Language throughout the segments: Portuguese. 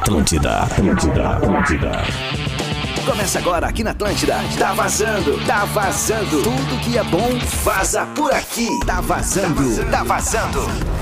Atlântida, Atlântida, Atlântida. Começa agora aqui na Atlântida. Tá vazando, tá vazando. Tudo que é bom vaza por aqui. Tá vazando, tá vazando. Tá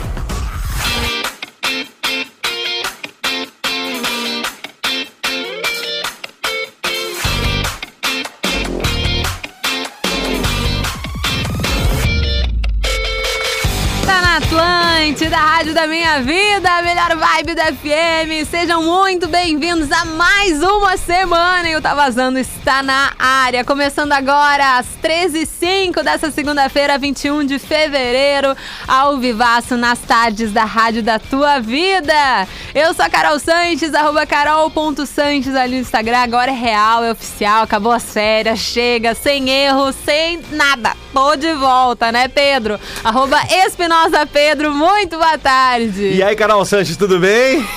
rádio da minha vida, a melhor vibe da FM. Sejam muito bem-vindos a mais uma semana e o Tá Vazando está na área. Começando agora às 13h05 dessa segunda-feira, 21 de fevereiro, ao vivaço nas tardes da rádio da tua vida. Eu sou a Carol Sanches, arroba carol.sanches ali no Instagram. Agora é real, é oficial, acabou a férias, chega, sem erro, sem nada. Tô de volta, né, Pedro? Arroba Espinosa Pedro, muito boa tarde. E aí, Carol Sanches, tudo bem?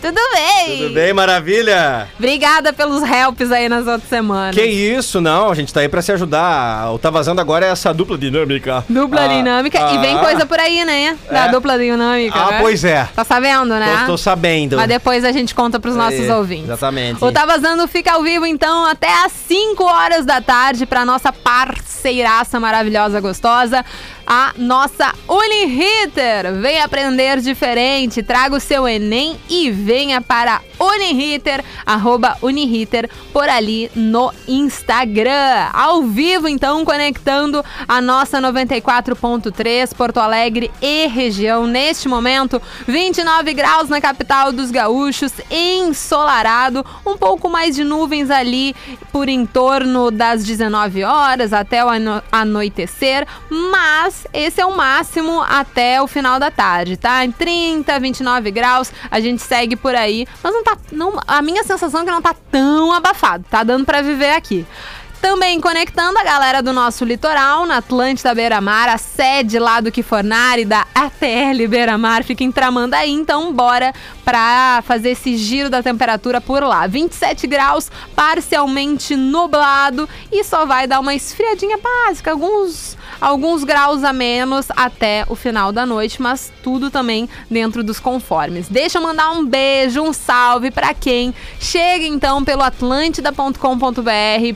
Tudo bem? Tudo bem, maravilha? Obrigada pelos helps aí nas outras semanas. Que isso, não, a gente tá aí pra se ajudar. O Tá Vazando agora é essa dupla dinâmica. Dupla Ah, dinâmica. E vem ah, coisa por aí, né? Da É. dupla dinâmica. Ah, né? pois é. Tá sabendo, né? Tô, tô sabendo. Mas depois a gente conta pros nossos É, ouvintes. Exatamente. O Tá Vazando fica ao vivo, então, até às 5 horas da tarde pra nossa parceiraça maravilhosa, gostosa, a nossa Uniriter. Vem aprender diferente, traga o seu Enem e venha para Uniriter, arroba Uniriter, por ali no Instagram. Ao vivo, então, conectando a nossa 94.3, Porto Alegre e região. Neste momento, 29 graus na capital dos gaúchos, ensolarado, um pouco mais de nuvens ali por em torno das 19 horas até o ano- anoitecer, mas esse é o máximo até o final da tarde, tá? Em 30, 29 graus, a gente segue por aí, mas não tá, não, a minha sensação é que não tá tão abafado, tá dando pra viver aqui. Também conectando a galera do nosso litoral, na Atlântida Beira Mar, a sede lá do Kifornari, da ATL Beira Mar, fica em Tramandaí, então bora pra fazer esse giro da temperatura por lá. 27 graus, parcialmente nublado e só vai dar uma esfriadinha básica, alguns alguns graus a menos até o final da noite, mas tudo também dentro dos conformes. Deixa eu mandar um beijo, um salve para quem chega então pelo atlântida.com.br,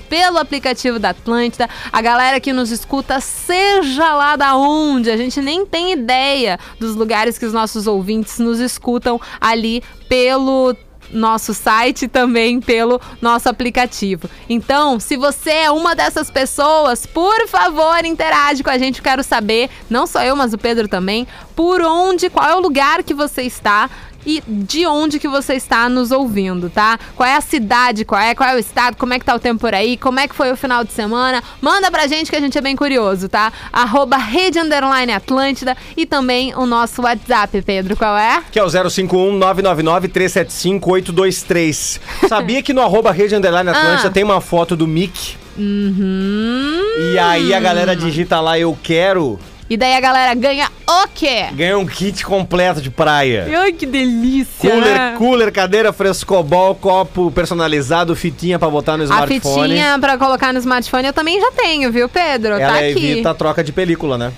pelo aplicativo da Atlântida, a galera que nos escuta, seja lá da onde, a gente nem tem ideia dos lugares que os nossos ouvintes nos escutam ali pelo nosso site e também pelo nosso aplicativo. Então, se você é uma dessas pessoas, por favor, interage com a gente. Quero saber, não só eu, mas o Pedro também, por onde, qual é o lugar que você está e de onde que você está nos ouvindo, tá? Qual é a cidade, qual é, qual é o estado, como é que tá o tempo por aí, como é que foi o final de semana. Manda pra gente que a gente é bem curioso, tá? Arroba Rede Underline Atlântida e também o nosso WhatsApp, Pedro, qual é? Que é o 051 999 375 823. Sabia que no arroba Rede Underline Atlântida Ah. tem uma foto do Mickey? Uhum. E aí a galera digita lá eu quero, E daí a galera ganha o quê? ganha um kit completo de praia. Ai, que delícia! Cooler, né? cooler, cadeira frescobol, copo personalizado, fitinha pra botar no A smartphone. fitinha pra colocar no smartphone eu também já tenho, viu, Pedro? Ela tá aqui. evita a troca de película, né?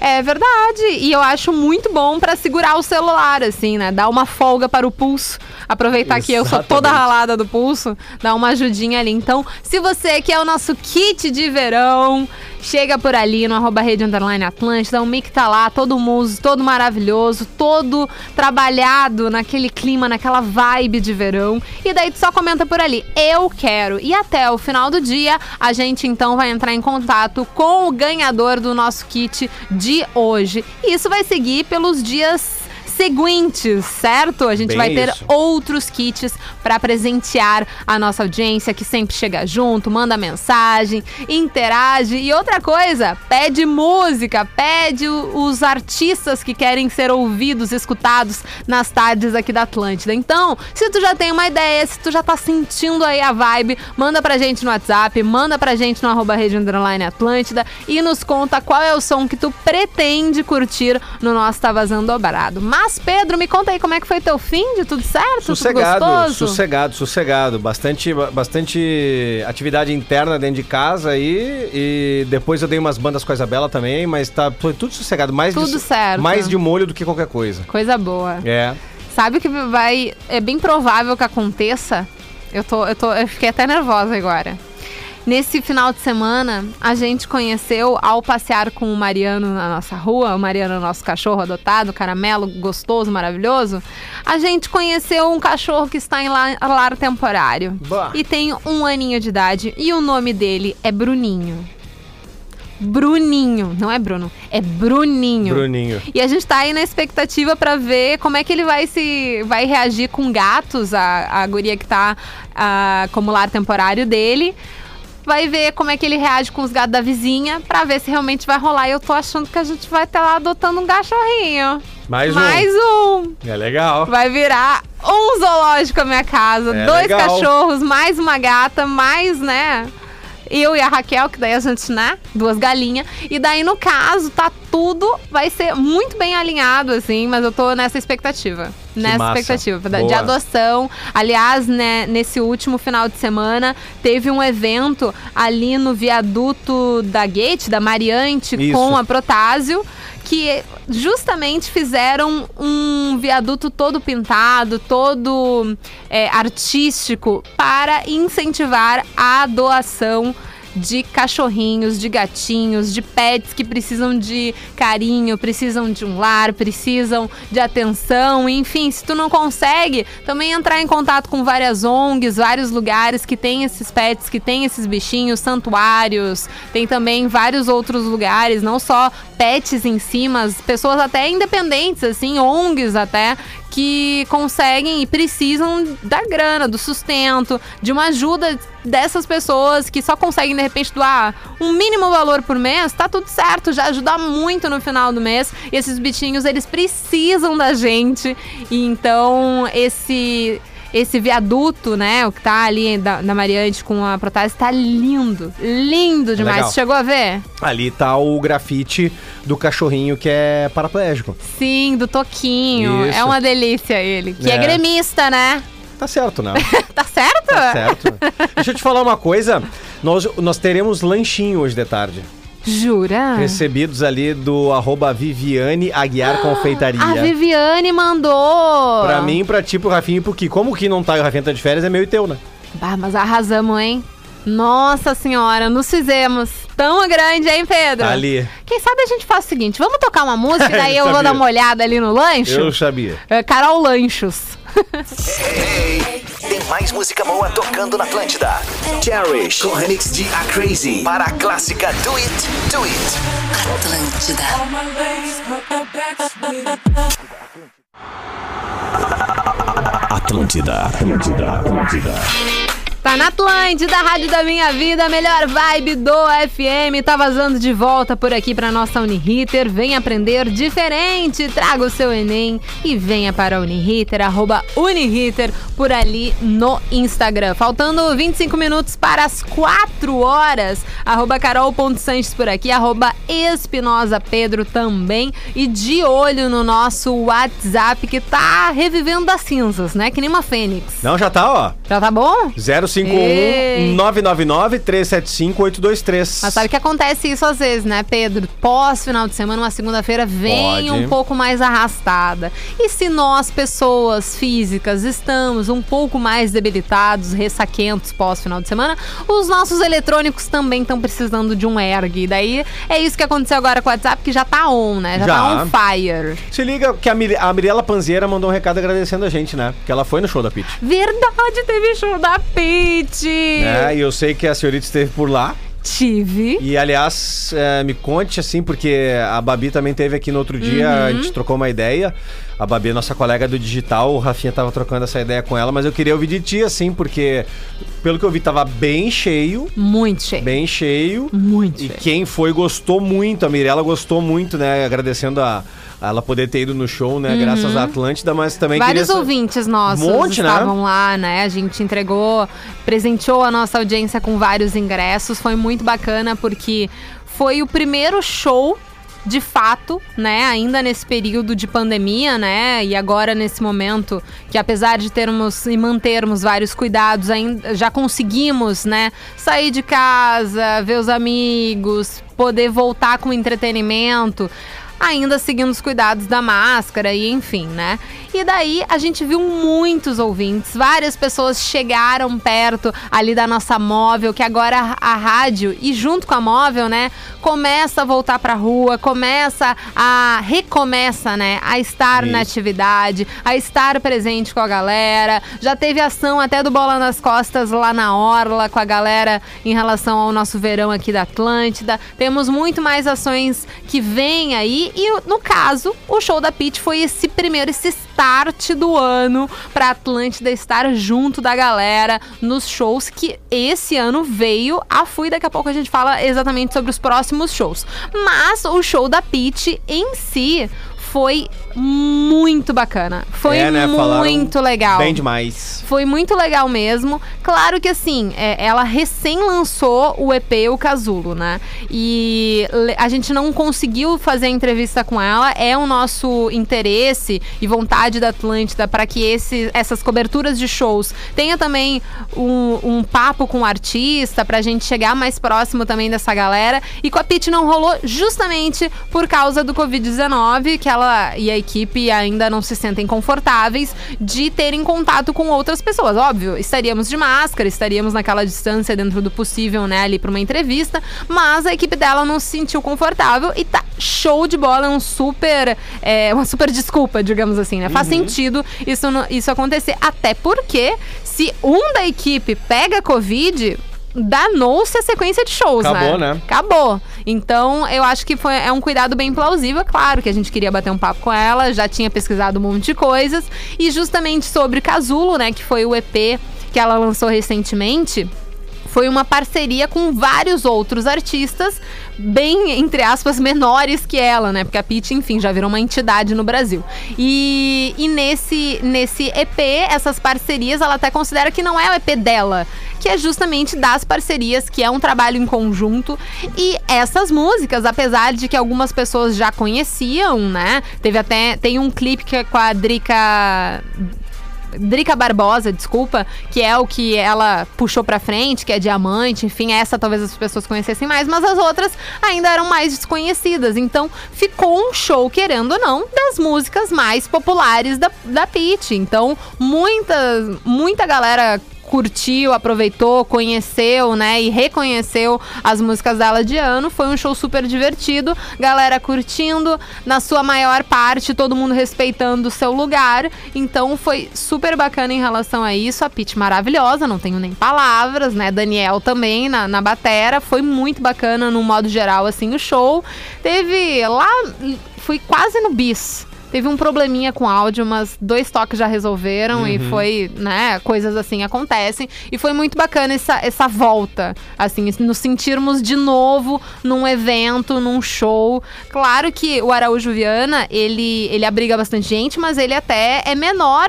É verdade. E eu acho muito bom pra segurar o celular, assim, né? Dar uma folga para o pulso. Aproveitar que eu sou toda Exatamente. ralada do pulso, dar uma ajudinha ali. Então, se você quer o nosso kit de verão, chega por ali no arroba rede underline Atlântida. O Mick tá lá, todo muso, todo maravilhoso, todo trabalhado naquele clima, naquela vibe de verão. E daí tu só comenta por ali, eu quero. E até o final do dia, a gente então vai entrar em contato com o ganhador do nosso kit de hoje. E isso vai seguir pelos dias seguintes, certo? A gente Bem vai ter isso. outros kits para presentear a nossa audiência que sempre chega junto, manda mensagem, interage e outra coisa, pede música, pede os artistas que querem ser ouvidos, escutados nas tardes aqui da Atlântida. Então, se tu já tem uma ideia, se tu já tá sentindo aí a vibe, manda pra gente no WhatsApp, manda pra gente no arroba Rede Underline Atlântida e nos conta qual é o som que tu pretende curtir no nosso Tá Vazando Dobrado. Mas, Pedro, me conta aí como é que foi teu fim de tudo certo? Sossegado, tudo sossegado, sossegado. Bastante, bastante atividade interna dentro de casa aí. E depois eu dei umas bandas com a Isabela também, mas tá foi tudo sossegado. Mais Tudo de, certo. Mais de molho do que qualquer coisa. Coisa boa. É. Sabe o que vai. É bem provável que aconteça. Eu, tô, eu, tô, eu fiquei até nervosa agora. Nesse final de semana, a gente conheceu, ao passear com o Mariano na nossa rua, o Mariano é o nosso cachorro adotado, caramelo, gostoso, maravilhoso, a gente conheceu um cachorro que está em lar, lar temporário. Bah. E tem um aninho de idade, e o nome dele é Bruninho. Bruninho, não é Bruno, é Bruninho. Bruninho. E a gente tá aí na expectativa pra ver como é que ele vai se vai reagir com gatos, a, a guria que tá ah, como lar temporário dele. Vai ver como é que ele reage com os gatos da vizinha pra ver se realmente vai rolar. E eu tô achando que a gente vai estar lá adotando um cachorrinho. Mais um. Mais um. É legal. Vai virar um zoológico a minha casa. É dois legal. cachorros, mais uma gata, mais, né? Eu e a Raquel, que daí a gente, né? Duas galinhas. E daí, no caso, tá tudo. Vai ser muito bem alinhado, assim, mas eu tô nessa expectativa. Nessa massa. expectativa da- de Boa. adoção. Aliás, né, nesse último final de semana, teve um evento ali no viaduto da Gate, da Mariante, Isso. com a Protásio que justamente fizeram um viaduto todo pintado, todo é, artístico para incentivar a doação de cachorrinhos, de gatinhos, de pets que precisam de carinho, precisam de um lar, precisam de atenção, enfim, se tu não consegue, também entrar em contato com várias ONGs, vários lugares que tem esses pets, que tem esses bichinhos, santuários, tem também vários outros lugares, não só pets em si, pessoas até independentes, assim, ONGs até, que conseguem e precisam da grana, do sustento, de uma ajuda dessas pessoas que só conseguem de repente doar um mínimo valor por mês, tá tudo certo, já ajuda muito no final do mês. E esses bichinhos, eles precisam da gente. E então esse esse viaduto, né, o que tá ali da, da Mariante com a Protase, tá lindo, lindo demais. Legal. Chegou a ver? Ali tá o grafite do cachorrinho que é paraplégico. Sim, do Toquinho. Isso. É uma delícia ele. Que é, É. gremista, né? Tá certo, né? Tá certo? Tá certo. Deixa eu te falar uma coisa. Nós, nós teremos lanchinho hoje de tarde. Jura? Recebidos ali do arroba Viviane Aguiar Confeitaria. A Viviane mandou. Pra mim, pra ti, pro Rafinha e pro Ki. Como que não tá e o Rafinha tá de férias, é meu e teu, né? Bah, mas arrasamos, hein? Nossa senhora, nos fizemos. Tão grande, hein, Pedro? Tá ali. Quem sabe a gente faz o seguinte: vamos tocar uma música e daí eu vou Sabia. dar uma olhada ali no lancho? Eu sabia. É, Carol Lanchos. Ei, tem mais música boa tocando na Atlântida. Cherish, com remix de A Crazy. Para a clássica Do It, Do It. Atlântida. Atlântida, Atlântida, Atlântida. Tá na Atlântida, Rádio da Minha Vida, melhor vibe do FM. Tá vazando de volta por aqui pra nossa Unihitter. Vem aprender diferente. Traga o seu Enem e venha para a Unihitter, arroba Uniriter, por ali no Instagram. Faltando 25 minutos para as 4 horas, arroba carol.sanches por aqui, arroba Espinosa Pedro também. E de olho no nosso WhatsApp que tá revivendo das cinzas, né? Que nem uma fênix. Não, já tá, ó. Já tá bom? zero 451-999-375-823. Mas sabe que acontece isso às vezes, né, Pedro? Pós-final de semana, uma segunda-feira vem Pode. um pouco mais arrastada. E se nós, pessoas físicas, estamos um pouco mais debilitados, ressaquentos pós-final de semana, os nossos eletrônicos também estão precisando de um erg. E daí é isso que aconteceu agora com o WhatsApp, que já tá on, né? Já, tá já. tá on fire. Se liga que a, Mir a Mirella Panzeira mandou um recado agradecendo a gente, né? Que ela foi no show da Pit. Verdade, teve show da Pit. Pete. É, e eu sei que a senhorita esteve por lá. Tive. E aliás, é, me conte assim, porque a Babi também teve aqui no outro dia, Uhum. a gente trocou uma ideia. A Babi nossa colega do digital, o Rafinha tava trocando essa ideia com ela, mas eu queria ouvir de ti, assim, porque pelo que eu vi, tava bem cheio. Muito cheio. Bem cheio. Muito E cheio. quem foi gostou muito, a Mirella gostou muito, né? Agradecendo a, ela poder ter ido no show, né? Graças à Atlântida, mas também Uhum. Vários queria... ouvintes nossos Um monte, né? estavam lá, né? A gente entregou, presenteou a nossa audiência com vários ingressos. Foi muito bacana porque foi o primeiro show de fato, né, ainda nesse período de pandemia, né, e agora nesse momento que apesar de termos e mantermos vários cuidados, ainda já conseguimos, né, sair de casa, ver os amigos, poder voltar com entretenimento. Ainda seguindo os cuidados da máscara e enfim, né? E daí a gente viu muitos ouvintes, várias pessoas chegaram perto ali da nossa móvel, que agora a rádio e junto com a móvel, né, começa a voltar pra rua, começa a recomeça, né, a estar na Isso. atividade, a estar presente com a galera. Já teve ação até do Bola nas Costas lá na Orla com a galera em relação ao nosso verão aqui da Atlântida. Temos muito mais ações que vêm aí e no caso, o show da Pit foi esse primeiro esse start do ano pra Atlântida estar junto da galera nos shows que esse ano veio a fui. Daqui a pouco a gente fala exatamente sobre os próximos shows. Mas o show da Pit em si foi muito bacana. Foi É, né? Falaram muito legal. Bem demais. Foi muito legal mesmo. Claro que assim, é, ela recém lançou o EP, o Casulo, né? E a gente não conseguiu fazer a entrevista com ela. É o nosso interesse e vontade da Atlântida para que esse, essas coberturas de shows tenha também um, um papo com o artista, pra gente chegar mais próximo também dessa galera. E com a Pit não rolou justamente por causa do Covid-19, que ela e a equipe ainda não se sentem confortáveis de terem contato com outras pessoas. Óbvio, estaríamos de máscara, estaríamos naquela distância dentro do possível, né, ali pra uma entrevista, mas a equipe dela não se sentiu confortável e tá show de bola, é um super, é, uma super desculpa, digamos assim, né? Faz sentido isso, isso acontecer, até porque se um da equipe pega Covid, danou-se a sequência de shows, Acabou, né? né? Acabou. Então, eu acho que foi, é um cuidado bem plausível. É Claro que a gente queria bater um papo com ela, já tinha pesquisado um monte de coisas. E justamente sobre Casulo, né, que foi o EP que ela lançou recentemente. Foi uma parceria com vários outros artistas, bem, entre aspas, menores que ela, né? Porque a Pitty, enfim, já virou uma entidade no Brasil. E, e nesse, nesse EP, essas parcerias, ela até considera que não é o EP dela, que é justamente das parcerias, que é um trabalho em conjunto. E essas músicas, apesar de que algumas pessoas já conheciam, né? Teve até. Tem um clipe que é com a Drica. Drica Barbosa, desculpa, que é o que ela puxou pra frente, que é diamante, enfim, essa talvez as pessoas conhecessem mais, mas as outras ainda eram mais desconhecidas. Então ficou um show, querendo ou não, das músicas mais populares da, da Pitty. Então, muita, muita galera curtiu, aproveitou, conheceu, né, e reconheceu as músicas dela de ano. Foi um show super divertido, galera curtindo, na sua maior parte, todo mundo respeitando o seu lugar. Então foi super bacana em relação a isso. A Pete maravilhosa, não tenho nem palavras, né? Daniel também na, na batera. Foi muito bacana no modo geral, assim, o show. Teve lá, fui quase no bis. Teve um probleminha com áudio, mas dois toques já resolveram e foi, né, coisas assim acontecem. E foi muito bacana essa, essa volta, assim, nos sentirmos de novo num evento, num show. Claro que o Araújo Viana, ele, ele abriga bastante gente, mas ele até é menor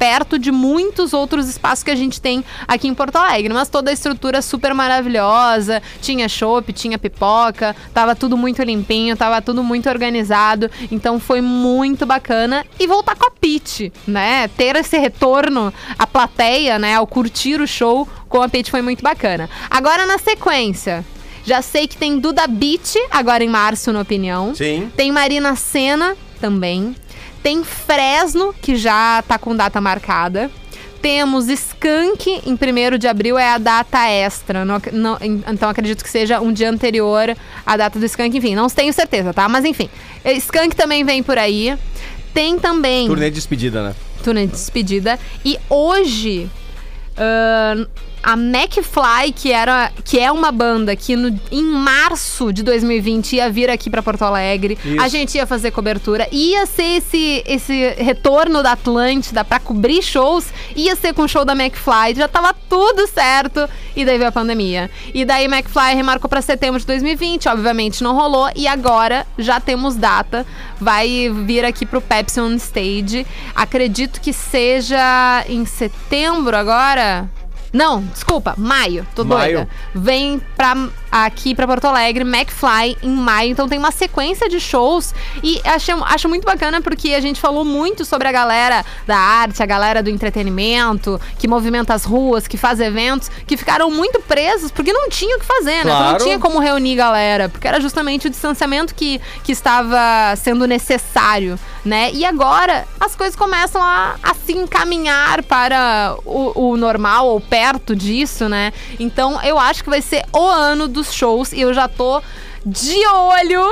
perto de muitos outros espaços que a gente tem aqui em Porto Alegre. Mas toda a estrutura super maravilhosa, tinha chopp, tinha pipoca, tava tudo muito limpinho, tava tudo muito organizado. Então foi muito bacana. E voltar com a Pete, né? Ter esse retorno à plateia, né? Ao curtir o show com a Pete foi muito bacana. Agora na sequência. Já sei que tem Duda Beat agora em março, na opinião. Sim. Tem Marina Senna também. Tem Fresno, que já tá com data marcada. Temos Skank, em 1 de abril é a data extra. Não não- en- então acredito que seja um dia anterior à data do Skank. Enfim, não tenho certeza, tá? Mas enfim. eh, Skank também vem por aí. Tem também Turnê de despedida, né? turnê de despedida. E hoje, ahn, a McFly, que, era, que é uma banda que no- em março de 2020 ia vir aqui pra Porto Alegre. Isso. A gente ia fazer cobertura. Ia ser esse, esse retorno da Atlântida pra cobrir shows. Ia ser com o show da McFly. Já tava tudo certo. E daí veio a pandemia. E daí McFly remarcou pra setembro de 2020. Obviamente não rolou. E agora já temos data. Vai vir aqui pro Pepsi on Stage. Acredito que seja em setembro agora. Não, desculpa, maio, tô Maio. doida. Vem pra, aqui pra Porto Alegre, McFly, em maio. Então tem uma sequência de shows. E acho, acho muito bacana porque a gente falou muito sobre a galera da arte, a galera do entretenimento, que movimenta as ruas, que faz eventos, que ficaram muito presos porque não tinha o que fazer, né? Claro. Não tinha como reunir galera, porque era justamente o distanciamento que, que estava sendo necessário, né? E agora as coisas começam a, a se encaminhar para o, o normal ou perto disso, né? Então eu acho que vai ser o ano dos shows e eu já tô de olho.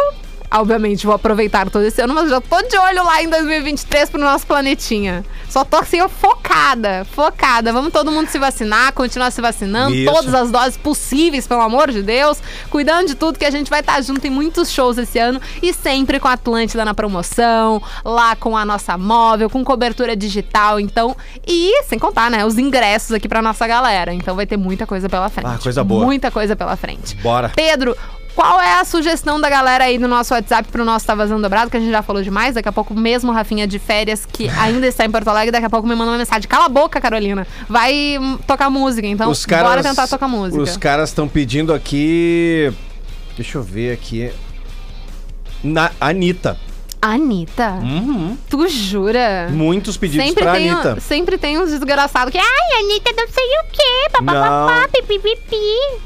Obviamente, vou aproveitar todo esse ano, mas já tô de olho lá em 2023 pro nosso planetinha. Só tô assim, ó, focada, focada. Vamos todo mundo se vacinar, continuar se vacinando, Isso. todas as doses possíveis, pelo amor de Deus. Cuidando de tudo, que a gente vai estar junto em muitos shows esse ano e sempre com a Atlântida na promoção, lá com a nossa móvel, com cobertura digital, então. E sem contar, né, os ingressos aqui pra nossa galera. Então vai ter muita coisa pela frente. Ah, coisa boa. Muita coisa pela frente. Bora. Pedro, qual é a sugestão da galera aí no nosso WhatsApp pro nosso Tá Vazando Dobrado, que a gente já falou demais? Daqui a pouco mesmo Rafinha de férias, que ainda está em Porto Alegre, daqui a pouco me manda uma mensagem. Cala a boca, Carolina. Vai hum, tocar música, então os caras, bora tentar tocar música. Os caras estão pedindo aqui. Deixa eu ver aqui. Na Anitta. Anitta, Uhum. tu jura? Muitos pedidos Sempre pra tem, Anitta. sempre tem uns desgraçados que, ai, Anitta não sei o quê, papapá, pipipipi.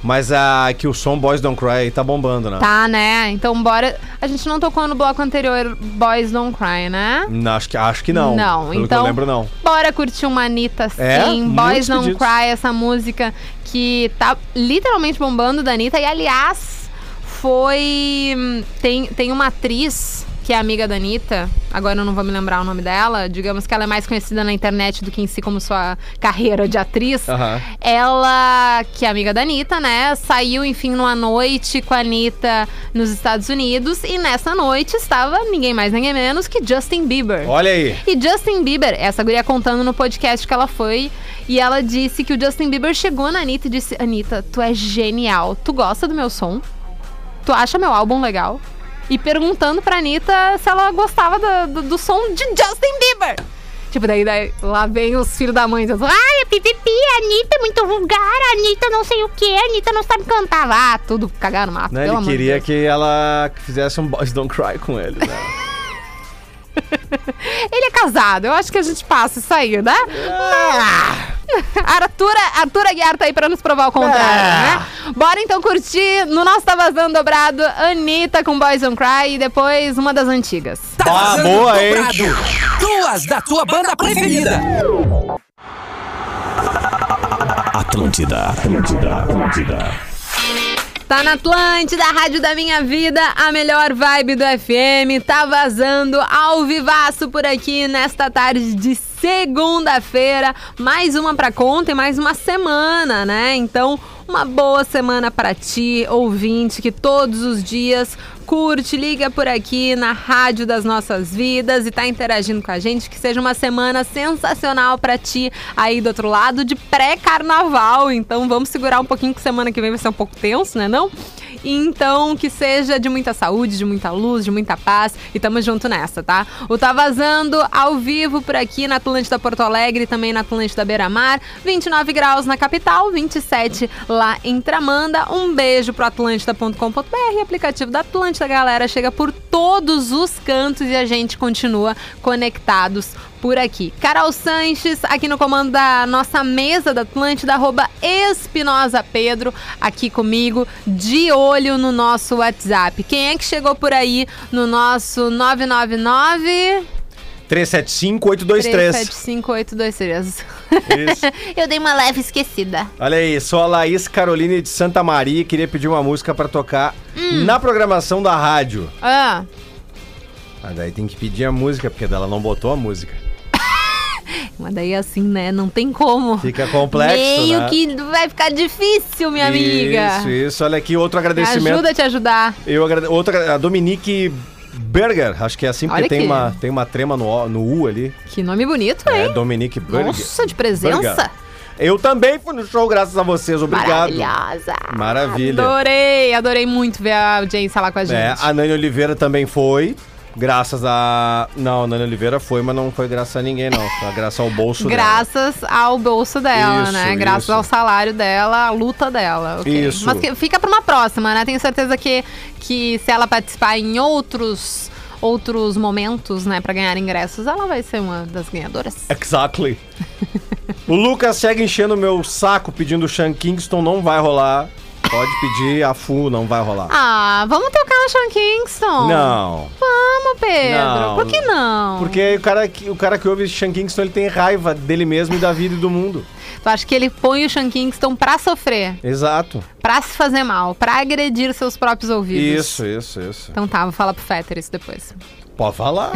Mas a que o som Boys Don't Cry tá bombando, né? Tá, né? Então bora. A gente não tocou no bloco anterior Boys Don't Cry, né? Não, acho que, acho que não. Não, Pelo então. que eu lembro, não. Bora curtir uma Anitta sim. É? Boys Don't pedidos. Cry, essa música que tá literalmente bombando da Anitta. E aliás, foi. hum, Tem, tem uma atriz que é amiga da Anitta, agora eu não vou me lembrar o nome dela, digamos que ela é mais conhecida na internet do que em si como sua carreira de atriz. Aham. Ela, que é amiga da Anitta, né? Saiu, enfim, numa noite com a Anitta nos Estados Unidos. E nessa noite estava ninguém mais, ninguém menos que Justin Bieber. Olha aí. E Justin Bieber, essa guria contando no podcast que ela foi, e ela disse que o Justin Bieber chegou na Anitta e disse: Anitta, tu é genial. Tu gosta do meu som? Tu acha meu álbum legal? E perguntando pra Anitta se ela gostava do, do, do som de Justin Bieber. Tipo, daí, daí lá vem os filhos da mãe dizendo: Ai, a pipipi, a Anitta é muito vulgar, a Anitta não sei o que, a Anitta não sabe cantar. Ah, tudo cagar no mato. Né, ele queria Deus. que ela fizesse um Boys Don't Cry com ele, né? Ele é casado, eu acho que a gente passa isso aí, né? Ah! Arthur, Arthur Aguiar tá aí pra nos provar o contrário, Ah! né? Bora então curtir no nosso Tá Vazando Dobrado, Anitta com Boys Don't Cry e depois uma das antigas. Tá Ah, boa, hein? dobrado. Duas da tua banda preferida. Atlântida, Atlântida, Atlântida. Tá na Atlântida, rádio da minha vida, a melhor vibe do FM. Tá vazando ao vivaço por aqui nesta tarde de segunda-feira. Mais uma pra conta e mais uma semana, né? Então, uma boa semana pra ti, ouvinte, que todos os dias curte, liga por aqui na rádio das nossas vidas e tá interagindo com a gente. Que seja uma semana sensacional pra ti aí do outro lado de pré-carnaval. Então vamos segurar um pouquinho que semana que vem vai ser um pouco tenso, né não? Então, que seja de muita saúde, de muita luz, de muita paz. E tamo junto nessa, tá? O Tá Vazando ao vivo por aqui na Atlântida Porto Alegre também na Atlântida Beira Mar. 29 graus na capital, 27 lá em Tramanda. Um beijo pro atlântida.com.br, aplicativo da Atlântida, galera. Chega por todos os cantos e a gente continua conectados por aqui. Carol Sanches, aqui no comando da nossa mesa da Atlântida, arroba Espinosa Pedro, aqui comigo, de olho no nosso WhatsApp. Quem é que chegou por aí no nosso 999 375-823. 3758223? Isso. Eu dei uma leve esquecida. Olha aí, sou a Laís Caroline de Santa Maria e queria pedir uma música pra tocar Hum. na programação da rádio. Ah, Ah, daí tem que pedir a música, porque dela não botou a música. Mas daí assim, né? Não tem como. Fica complexo, Meio né? que vai ficar difícil, minha amiga. Isso, isso. Olha aqui, outro Me agradecimento. ajuda a te ajudar. Eu agrade... Outra, a Dominique Berger, acho que é assim, porque Olha tem aqui. uma, tem uma trema no, no U ali. Que nome bonito, É, hein? Dominique Berger. Nossa, de presença. Berger. Eu também fui no show, graças a vocês. Obrigado. Maravilhosa. Maravilha. Adorei, adorei muito ver a audiência lá com a gente. É, a Nani Oliveira também foi. Graças a. Não, Nani Oliveira foi, mas não foi graças a ninguém, não. Foi graças ao bolso dela. Graças ao bolso dela, Isso, né? Graças isso. ao salário dela, a luta dela. ok. Isso. Mas fica pra uma próxima, né? Tenho certeza que, que se ela participar em outros, outros momentos, né, pra ganhar ingressos, ela vai ser uma das ganhadoras. Exactly. o Lucas segue enchendo o meu saco pedindo Sean Kingston, não vai rolar. Pode pedir a Fu, não vai rolar. Ah, vamos tocar no Sean Kingston? Não. Vamos, Pedro. Não. Por que não? Porque o cara, que, o cara que ouve Sean Kingston, ele tem raiva dele mesmo e da vida e do mundo. Tu acha que ele põe o Sean Kingston pra sofrer, Exato. pra se fazer mal, pra agredir seus próprios ouvidos? Isso, isso, isso. Então tá, vou falar pro Fetter isso depois. Pode falar.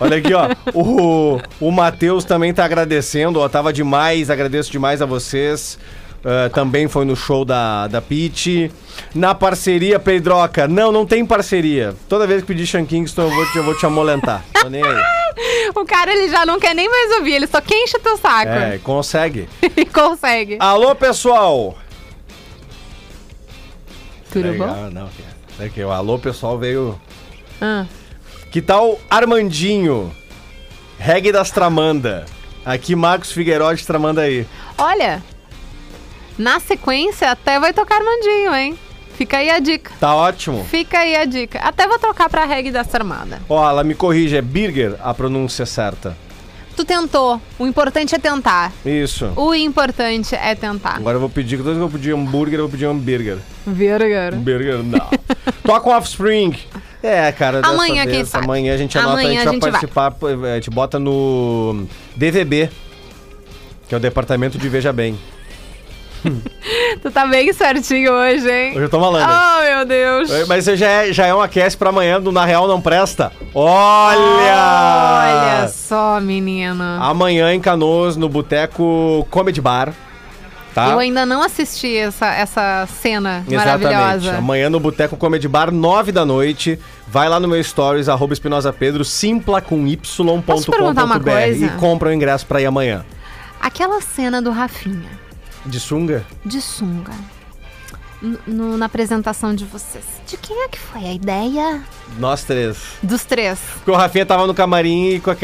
Olha aqui, ó. O, o Matheus também tá agradecendo, ó. Tava demais, agradeço demais a vocês. Ah, também foi no show da, da Pete. Na parceria, Pedroca. Não, não tem parceria. Toda vez que pedir Sean Kingston, eu vou te, eu vou te amolentar. Tô nem aí. O cara, ele já não quer nem mais ouvir, ele só quer encher teu saco. É, consegue. Consegue. Alô, pessoal! Tudo Legal, bom? Não, é que o alô, pessoal, veio... Ah. Que tal Armandinho? Reggae das Tramanda. Aqui, Marcos Figueiredo tramanda aí. Olha, na sequência até vai tocar Armandinho, hein? Fica aí a dica. Tá ótimo. Fica aí a dica. Até vou trocar pra reggae da armada. Ó, ela me corrige, é Birger a pronúncia certa. Tu tentou. O importante é tentar. Isso. O importante é tentar. Agora eu vou pedir, que eu vou pedir hambúrguer, eu vou pedir hambúrguer. Virgar. Hambúrguer, não. Toca um Offspring. É, cara, dessa Amanhã, vez, quem sabe? Amanhã a gente anota, Amanhã a gente vai gente vai. participar, pô, a gente bota no DVB, que é o Departamento de Veja Bem. Tu tá bem certinho hoje, hein? Hoje eu tô malandro. Oh, meu Deus. Mas isso já é, já é um aquece pra amanhã do Na Real Não Presta. Olha! Olha só, menina. Amanhã em Canoas, no Boteco Comedy Bar. Tá? Eu ainda não assisti essa, essa cena Exatamente. maravilhosa. Amanhã no Boteco Comedy Bar, 9 da noite. Vai lá no meu stories, arroba Espinosa Pedro, simpla com y.com.br e compra o ingresso pra ir amanhã. Aquela cena do Rafinha, De sunga? de sunga, no- na apresentação de vocês. De quem é que foi a ideia? Nós três. Dos três. Porque o Rafinha tava no camarim e com a,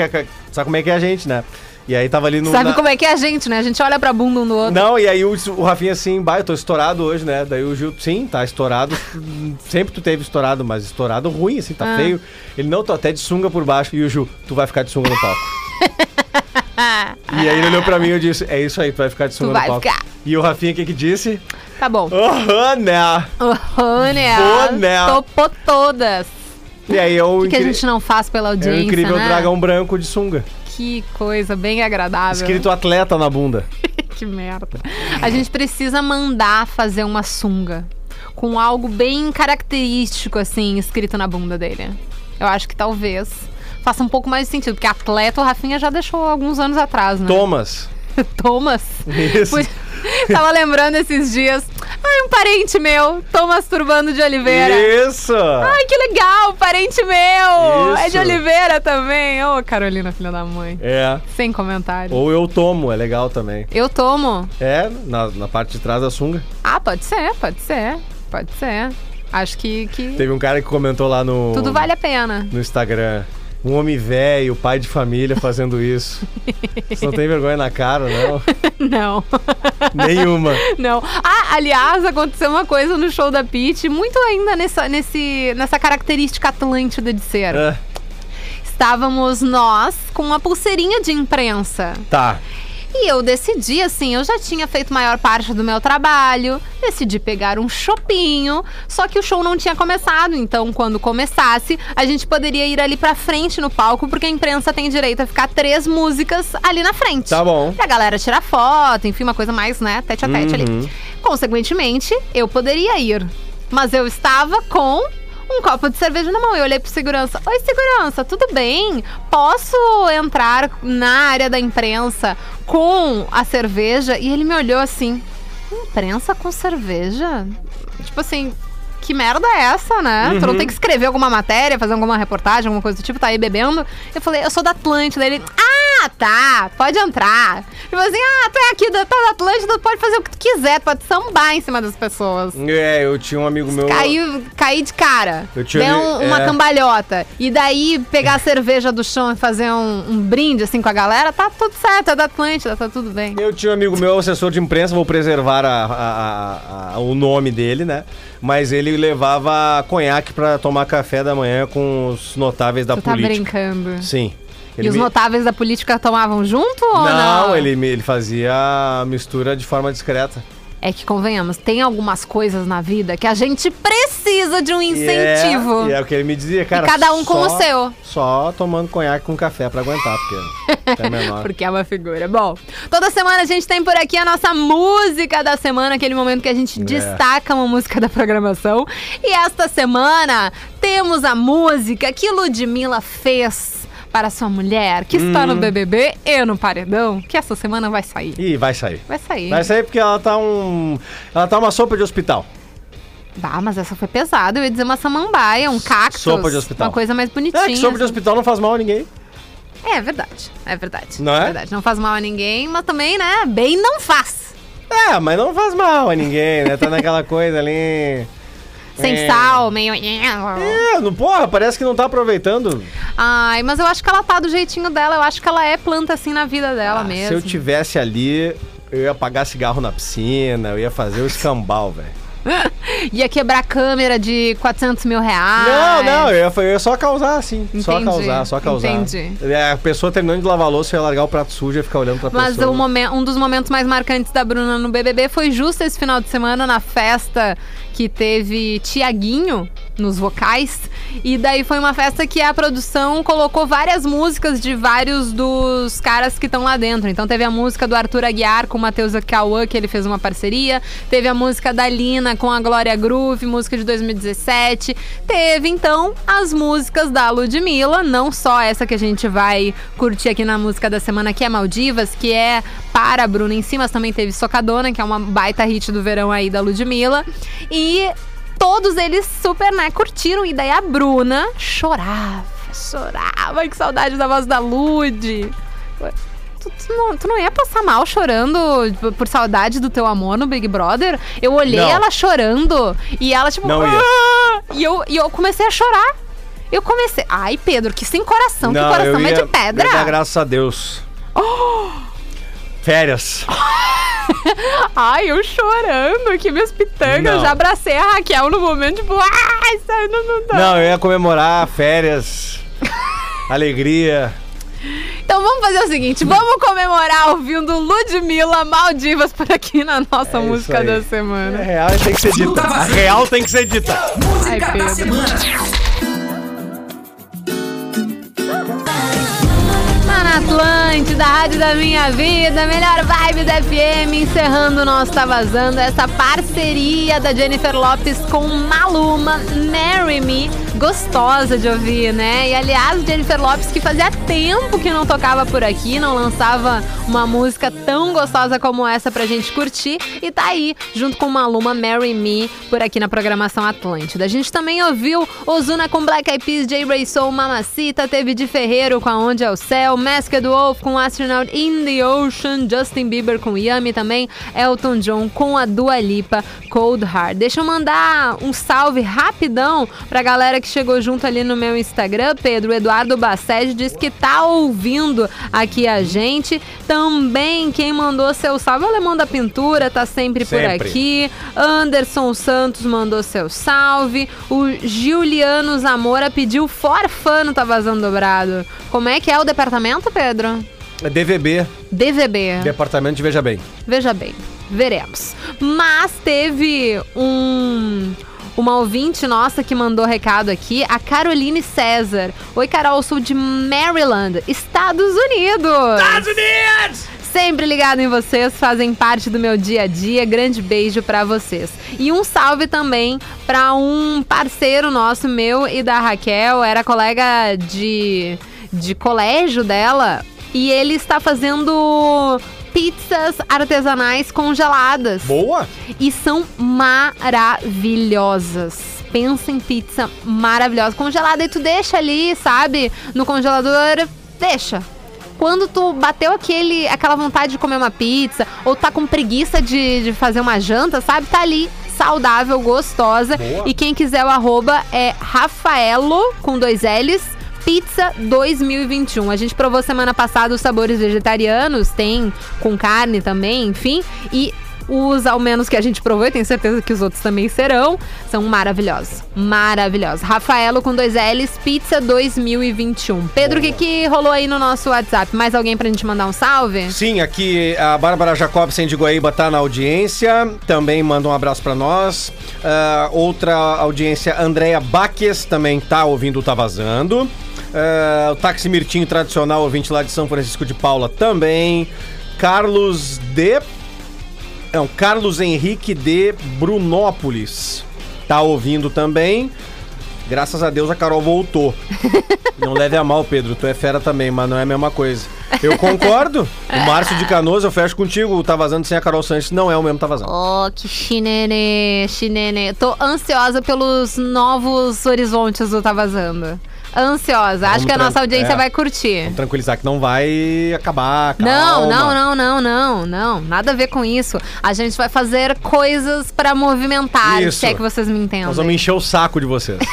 sabe como é que é a gente, né? E aí tava ali no. Sabe na- como é que é a gente, né? A gente olha pra bunda um do outro. Não, e aí o, o Rafinha assim, bah, eu tô estourado hoje, né? Daí o Gil, sim, tá estourado. Sempre tu teve estourado, mas estourado ruim, assim, tá Ah. feio. Ele, não, tô até de sunga por baixo. E o Gil, tu vai ficar de sunga no palco. e aí ele olhou pra mim e eu disse, é isso aí, tu vai ficar de sunga vai no palco. ficar. E o Rafinha, o que que disse? Tá bom. Aham, né? Oh, né? Né? Topou todas. E aí eu... O que, que a gente não faz pela É audiência, o incrível né? dragão branco de sunga. Que coisa bem agradável. Escrito atleta na bunda. que merda. A gente precisa mandar fazer uma sunga com algo bem característico, assim, escrito na bunda dele. Eu acho que talvez faça um pouco mais de sentido, porque atleta o Rafinha já deixou alguns anos atrás, né? Thomas. Thomas. Isso. Tava lembrando esses dias. Ai, um parente meu, Thomas Turbando de Oliveira. Isso! Ai, que legal, parente meu! É de Isso. Oliveira também. Ô, Carolina, filha da mãe. É. Sem comentário. Ou eu tomo, é legal também. Eu tomo. É, na, na parte de trás da sunga. Ah, pode ser, pode ser. Pode ser. Acho que, que Teve um cara que comentou lá no. tudo vale a pena. No Instagram. Um homem velho, pai de família fazendo isso. Você não tem vergonha na cara, não? Não. Nenhuma. Não. Ah, aliás, aconteceu uma coisa no show da Pete, muito ainda nessa, nesse, nessa característica atlântida de ser. É, Estávamos nós com uma pulseirinha de imprensa. tá. E eu decidi, assim, eu já tinha feito maior parte do meu trabalho, decidi pegar um chopinho, só que o show não tinha começado, então quando começasse, a gente poderia ir ali pra frente no palco, porque a imprensa tem direito a ficar três músicas ali na frente. Tá bom. Pra galera tirar foto, enfim, uma coisa mais, né, tete a tete Uhum. ali. Consequentemente, eu poderia ir, mas eu estava com um copo de cerveja na mão. Eu olhei pro segurança. Oi, segurança, tudo bem? Posso entrar na área da imprensa com a cerveja? E ele me olhou assim: imprensa com cerveja? Tipo assim. Que merda é essa, né? Tu não tem que escrever alguma matéria, fazer alguma reportagem, alguma coisa do tipo, tá aí bebendo. Eu falei, eu sou da Atlântida. Ele, ah, tá, pode entrar. Tipo assim, ah, tu é aqui da, tá da Atlântida, pode fazer o que tu quiser, pode sambar em cima das pessoas. É, eu tinha um amigo meu. Cair, cair de cara. Eu tinha ali- um- uma é. cambalhota. E daí pegar a cerveja do chão e fazer um, um brinde assim com a galera, tá tudo certo, é da Atlântida, tá tudo bem. Eu tinha um amigo meu, assessor de imprensa, vou preservar a- a- a- o nome dele, né? Mas ele levava conhaque pra tomar café da manhã com os notáveis da Tu tá política. brincando. Sim. E Ele os me- notáveis da política tomavam junto ou não? Não, ele, ele fazia a mistura de forma discreta. É que convenhamos, tem algumas coisas na vida que a gente precisa de um E incentivo. É, e é o que ele me dizia, cara. cada um com só- o seu. Só tomando conhaque com café pra aguentar, porque é menor. Porque é uma figura. Bom, toda semana a gente tem por aqui a nossa música da semana, aquele momento que a gente É. destaca uma música da programação. E esta semana temos a música que Ludmilla fez para sua mulher, que está Hum. no BBB e no Paredão, que essa semana vai sair. Ih, vai sair. Vai sair. Vai sair porque ela tá um. Ela tá uma sopa de hospital. Bah, mas essa foi pesada. Eu ia dizer uma samambaia, um cactus. Sopa de hospital. Uma coisa mais bonitinha. É que sopa de assim. hospital não faz mal a ninguém. É, é verdade. É verdade. Não é? verdade. Não faz mal a ninguém, mas também, né? Bem não faz. É, mas não faz mal a ninguém, né? Tá naquela coisa ali. Sem É. sal, meio. É, não, porra, parece que não tá aproveitando. Ai, mas eu acho que ela tá do jeitinho dela. Eu acho que ela é planta assim na vida dela Ah, mesmo. Se eu tivesse ali, eu ia apagar cigarro na piscina, eu ia fazer o escambau, velho. Ia quebrar câmera de 400 mil reais. Não, não, eu ia, só causar assim. Só causar, só causar. entendi. É, A pessoa terminando de lavar a louça, ia largar o prato sujo e ia ficar olhando pra Mas pessoa. momen- um dos momentos mais marcantes da Bruna no BBB foi justo esse final de semana na festa que teve Tiaguinho nos vocais. E daí foi uma festa que a produção colocou várias músicas de vários dos caras que estão lá dentro. Então teve a música do Arthur Aguiar com o Matheus Cauã, que ele fez uma parceria. Teve a música da Lina com a Glória Groove, música de 2017. Teve então as músicas da Ludmilla, não só essa que a gente vai curtir aqui na música da semana, que é Maldivas, que é para Bruna em si, mas também teve Socadona, que é uma baita hit do verão aí da Ludmilla. E todos eles super, né, curtiram. E daí a Bruna chorava, chorava. Que saudade da voz da Lud. Tu, tu não, tu não ia passar mal chorando por- por saudade do teu amor no Big Brother? Eu olhei Não. ela chorando e ela, tipo. Não ia. "Ah!" E eu, e eu comecei a chorar. Eu comecei. Ai, Pedro, que sem coração, que coração é de pedra. eu ia dar graças a Deus. Férias. Ai, eu chorando, que minhas pitangas. Não. Já abracei a Raquel no momento, tipo, ai, sai, não, não dá. Não, eu ia comemorar férias. Alegria. Então vamos fazer o seguinte, vamos comemorar ouvindo Ludmilla Maldivas por aqui na nossa É isso música da A semana. real tem que ser dita. A real tem que ser dita. Ai, Pedro. Tá na Atlântida, Rádio da Minha Vida, melhor vibe da FM, encerrando o nosso Tá Vazando, essa parceria da Jennifer Lopes com Maluma, Marry Me, gostosa de ouvir, né? E aliás, Jennifer Lopes que fazia tempo que não tocava por aqui, não lançava uma música tão gostosa como essa pra gente curtir, e tá aí, junto com Maluma, Marry Me, por aqui na programação Atlântida. A gente também ouviu Ozuna com Black Eyed Peas, J. Ray Soul, Mamacita, teve de Ferreiro com Aonde é o Céu, Masked Wolf com Astronaut in the Ocean, Justin Bieber com Yummy também, Elton John com a Dua Lipa, Cold Heart. Deixa eu mandar um salve rapidão pra galera que chegou junto ali no meu Instagram, Pedro Eduardo Bassed diz que tá ouvindo aqui a gente. Também quem mandou seu salve, o Alemão da Pintura, tá sempre, por Sempre. aqui. Anderson Santos mandou seu salve. O Giuliano Zamora pediu forfano, tá vazando dobrado. Como é que é o departamento, Pedro? É DVB, DVB. Departamento de Veja Bem. Veja bem, veremos. Mas teve um. Uma ouvinte nossa que mandou recado aqui, a Caroline César. Oi, Carol, sou de Maryland, Estados Unidos. Estados Unidos! Sempre ligado em vocês, fazem parte do meu dia a dia. Grande beijo pra vocês. E um salve também pra um parceiro nosso, meu e da Raquel, era colega de, de colégio dela. E ele está fazendo pizzas artesanais congeladas. Boa? E são maravilhosas. Pensa em pizza maravilhosa. Congelada e tu deixa ali, sabe? No congelador, deixa. quando tu bateu aquele, aquela vontade de comer uma pizza, ou tá com preguiça de, de fazer uma janta, sabe? Tá ali, saudável, gostosa. Boa. E quem quiser o arroba é Rafaelo, com dois L's, Pizza 2021. A gente provou semana passada os sabores vegetarianos, tem com carne também, enfim. E os, ao menos que a gente provou, eu tenho certeza que os outros também serão, são maravilhosos. Maravilhosos. Rafaelo com dois L's, Pizza 2021. Pedro, o que, que rolou aí no nosso WhatsApp? Mais alguém pra gente mandar um salve? Sim, aqui a Bárbara Jacobsen de Guaíba tá na audiência, também manda um abraço pra nós. Ah, outra audiência, Andréia Baques, também tá ouvindo Tá Vazando. Ah, o Táxi Mirtinho tradicional, ouvinte lá de São Francisco de Paula também. Carlos de. Não, Carlos Henrique de Brunópolis tá ouvindo também. Graças a Deus a Carol voltou. Não leve a mal, Pedro. Tu é fera também, mas não é a mesma coisa. Eu concordo. O Márcio de Canoas, eu fecho contigo. O Tá Vazando sem a Carol Sanches não é o mesmo Tá Vazando. Oh, que chinene, chinene. Tô ansiosa pelos novos horizontes do Tá Vazando. Ansiosa. Acho Vamos que a nossa audiência é. vai curtir. Vamos tranquilizar que não vai acabar. Não, calma. não, não, não, não, não. Nada a ver com isso. A gente vai fazer coisas pra movimentar, Isso. se é que vocês me entendem. Nós vamos encher o saco de vocês.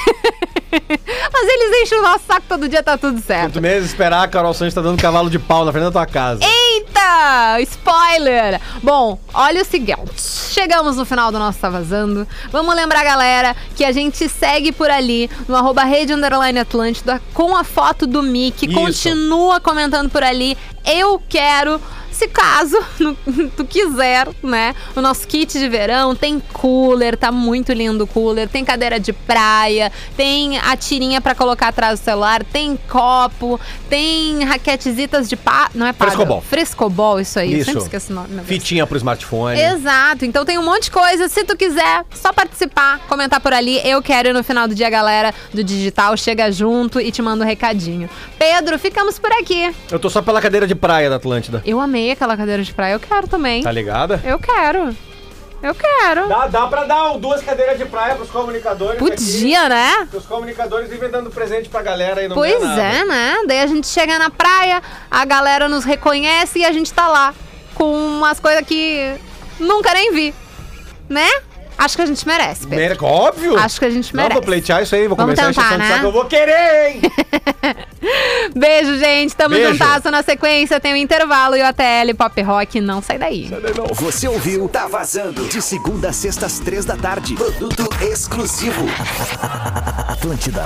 Mas eles enchem o nosso saco todo dia, tá tudo certo. Quanto menos esperar, a Carol Sanches tá dando cavalo de pau na frente da tua casa. Eita! Spoiler! Bom, olha o seguinte. Chegamos no final do nosso Tá Vazando. Vamos lembrar, galera, que a gente segue por ali no arroba Rede Underline Atlântida com a foto do Mickey. Isso. Continua comentando por ali. Eu quero. Se caso tu quiser, né? O nosso kit de verão tem cooler, tá muito lindo o cooler. Tem cadeira de praia, tem a tirinha pra colocar atrás do celular, tem copo, tem raquetezitas de pá. Não é pá. Frescobol. Frescobol, isso aí. Isso. sempre esqueço o nome. Fitinha pro smartphone. Exato, então tem um monte de coisa. Se tu quiser, só participar, comentar por ali. Eu quero e no final do dia, a galera do digital chega junto e te manda um recadinho. Pedro, ficamos por aqui. Eu tô só pela cadeira de praia da Atlântida. Eu amei aquela cadeira de praia, eu quero também. Tá ligada? Eu quero. Eu quero. Dá, dá pra dar duas cadeiras de praia pros comunicadores. Podia, né? Os comunicadores vivem dando presente pra galera e não Pois é, né? Daí a gente chega na praia, a galera nos reconhece e a gente tá lá com umas coisas que nunca nem vi. Né? Acho que a gente merece, Pedro. Mere- Óbvio. Acho que a gente Não, merece. vou pleitear isso aí, vou Vamos começar a tentar, de né? saco. Eu vou querer, hein? Beijo, gente. Tamo Beijo. juntasso na sequência. Tem o intervalo e o ATL Pop Rock. Não sai daí. Você ouviu Tá Vazando. De segunda a sexta às três da tarde. Produto exclusivo. Atlântida.